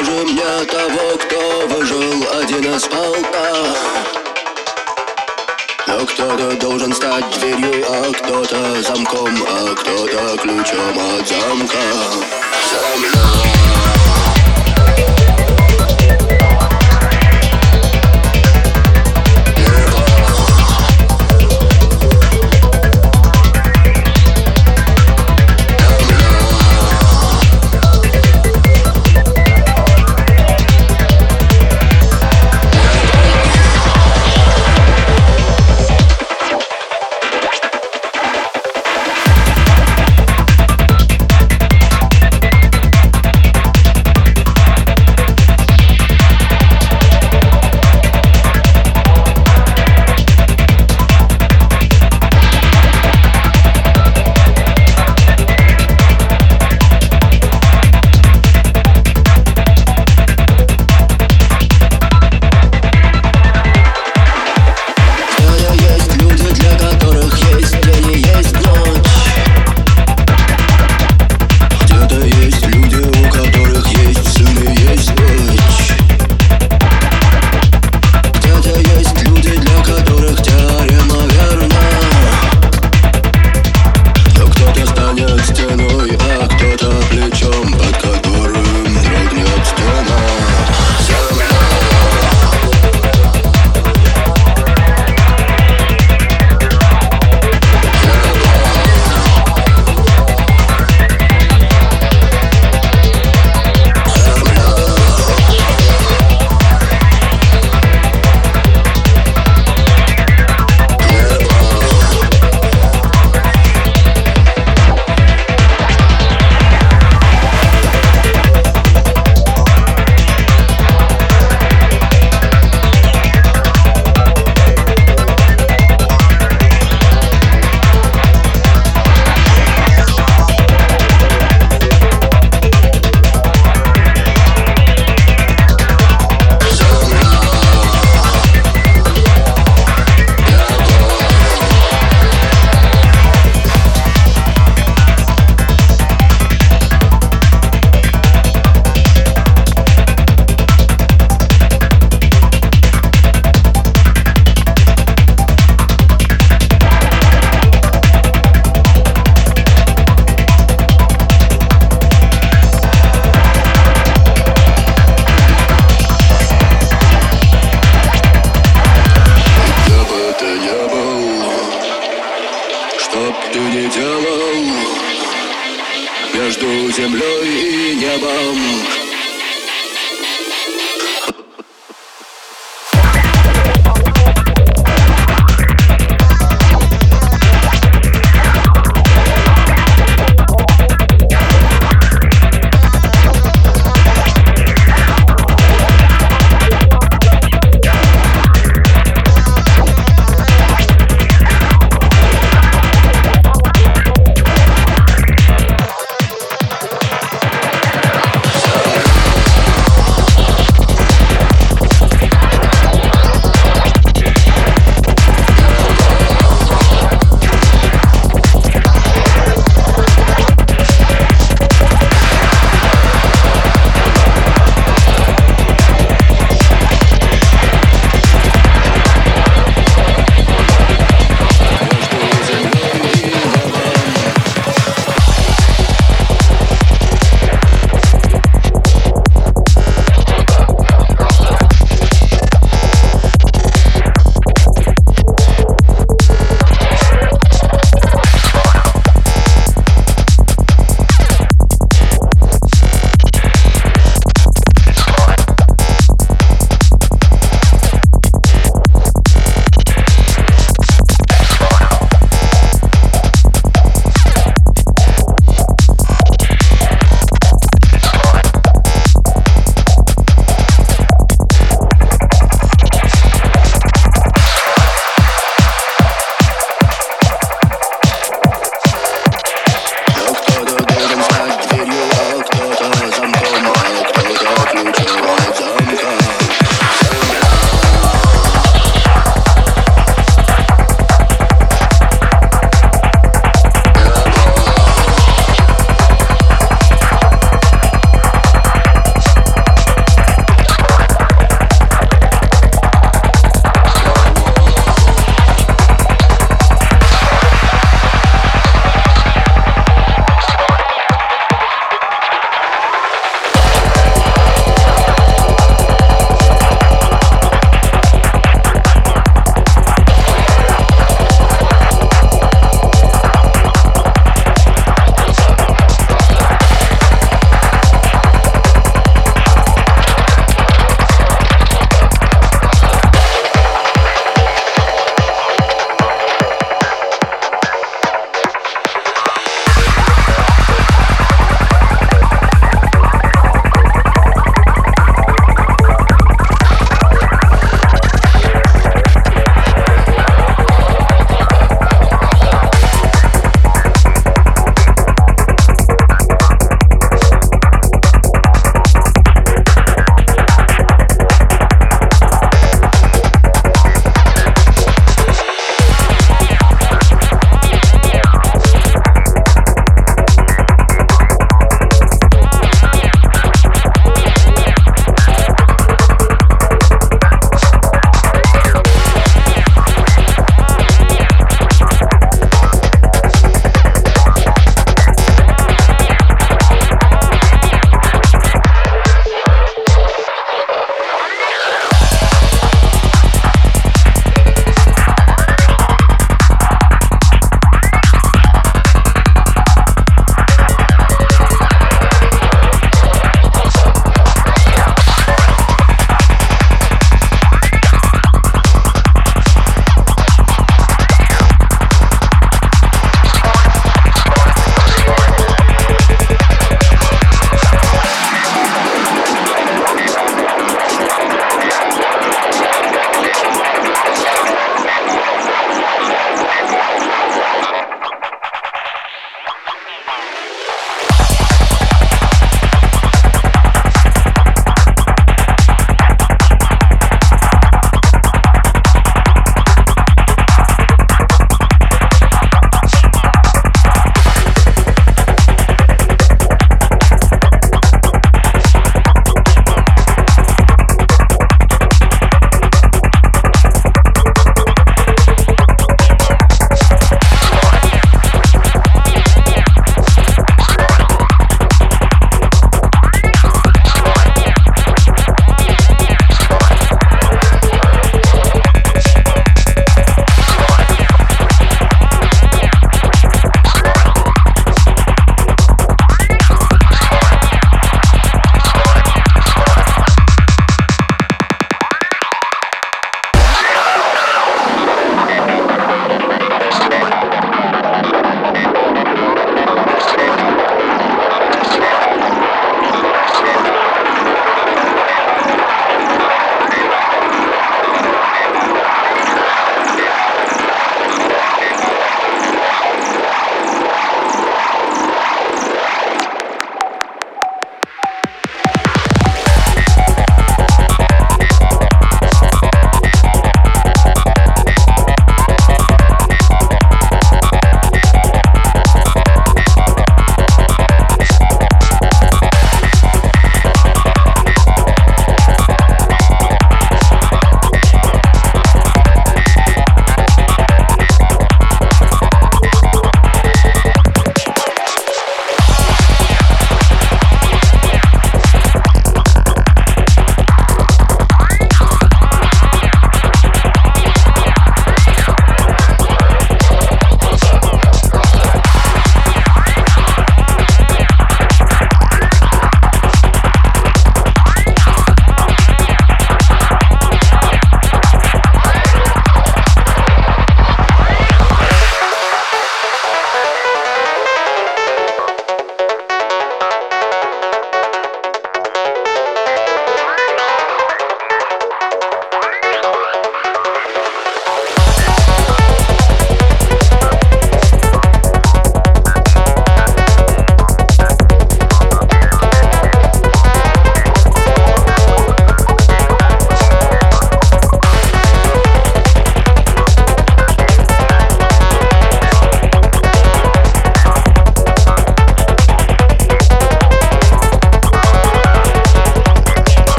Покажи мне того, кто выжил один из полка Но кто-то должен стать дверью, а кто-то замком А кто-то ключом от замка. Земля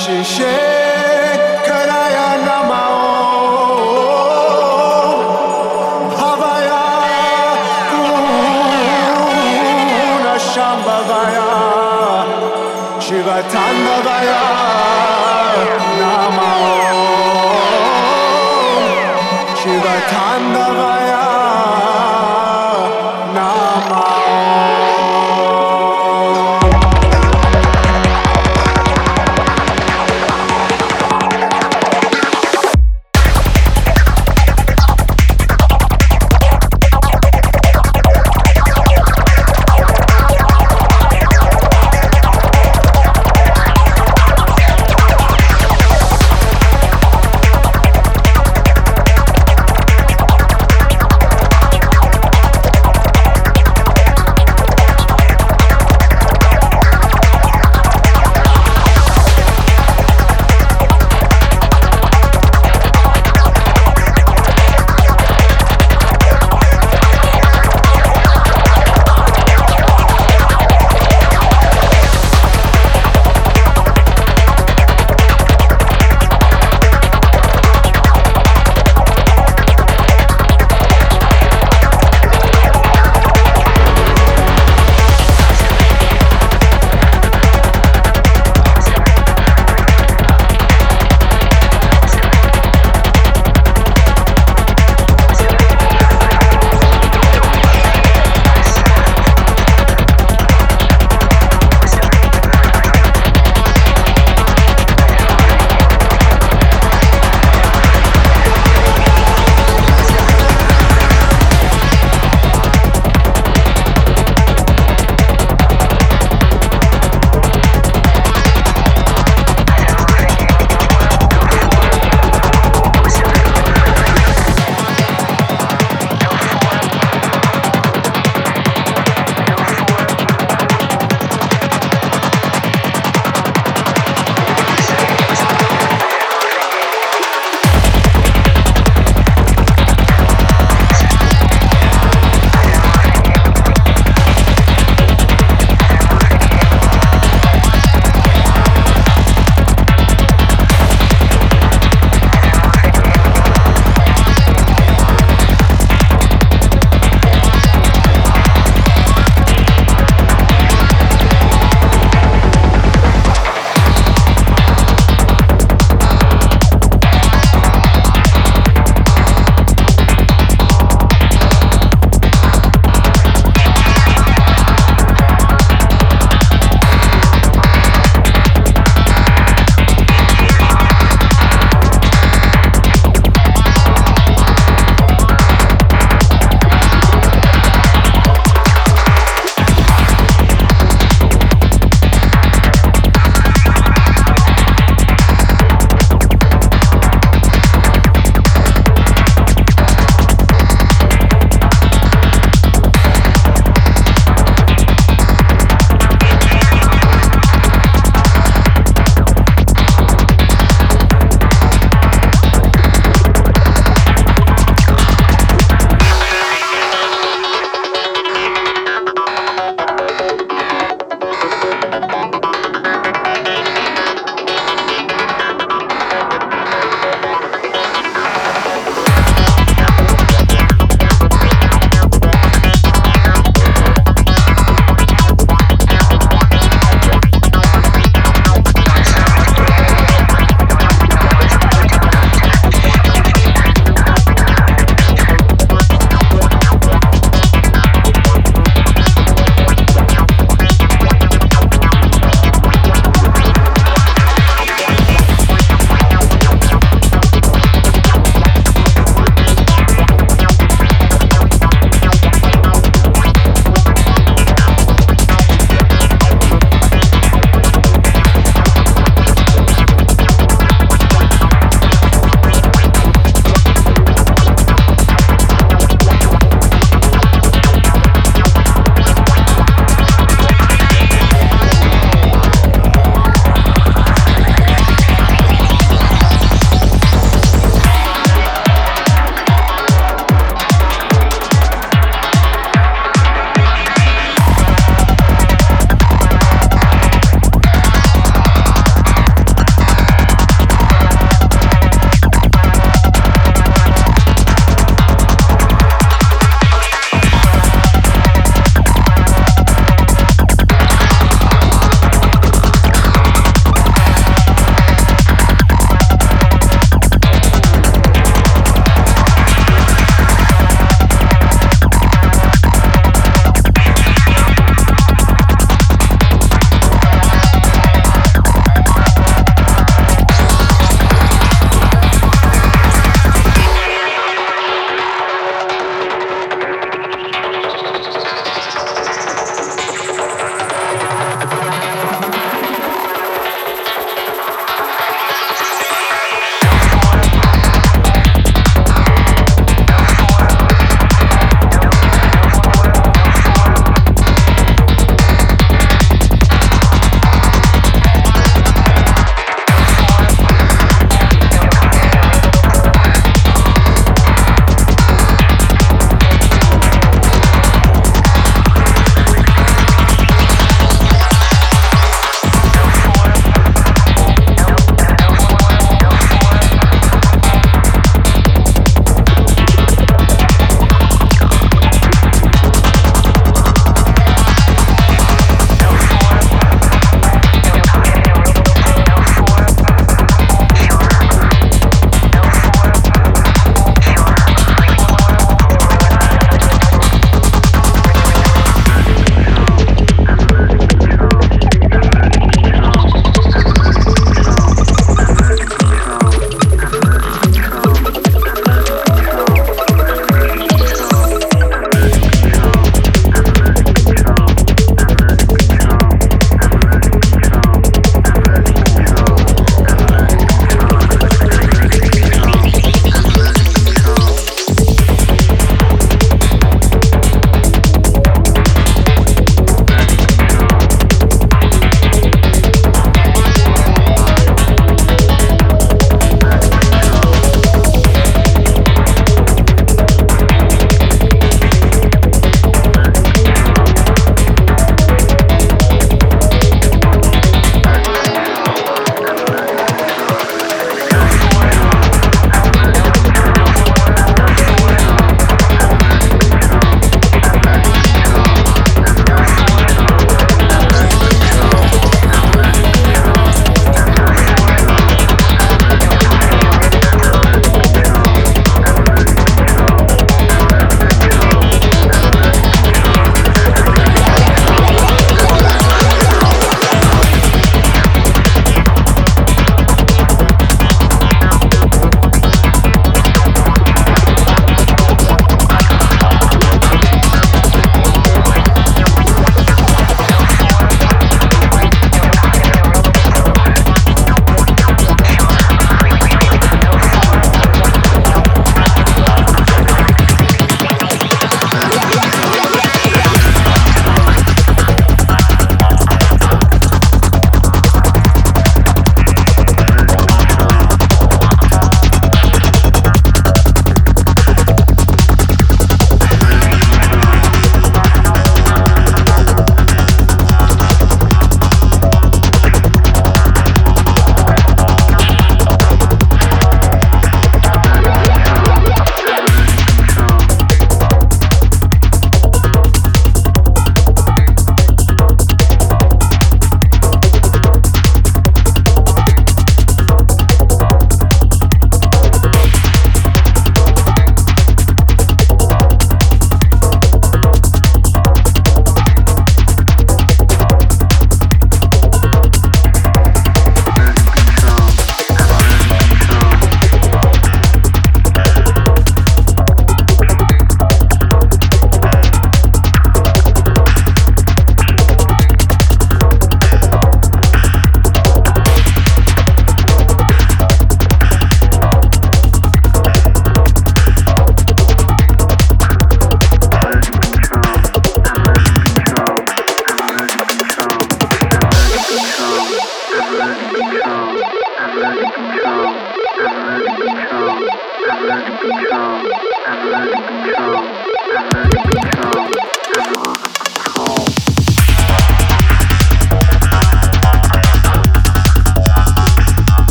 shit.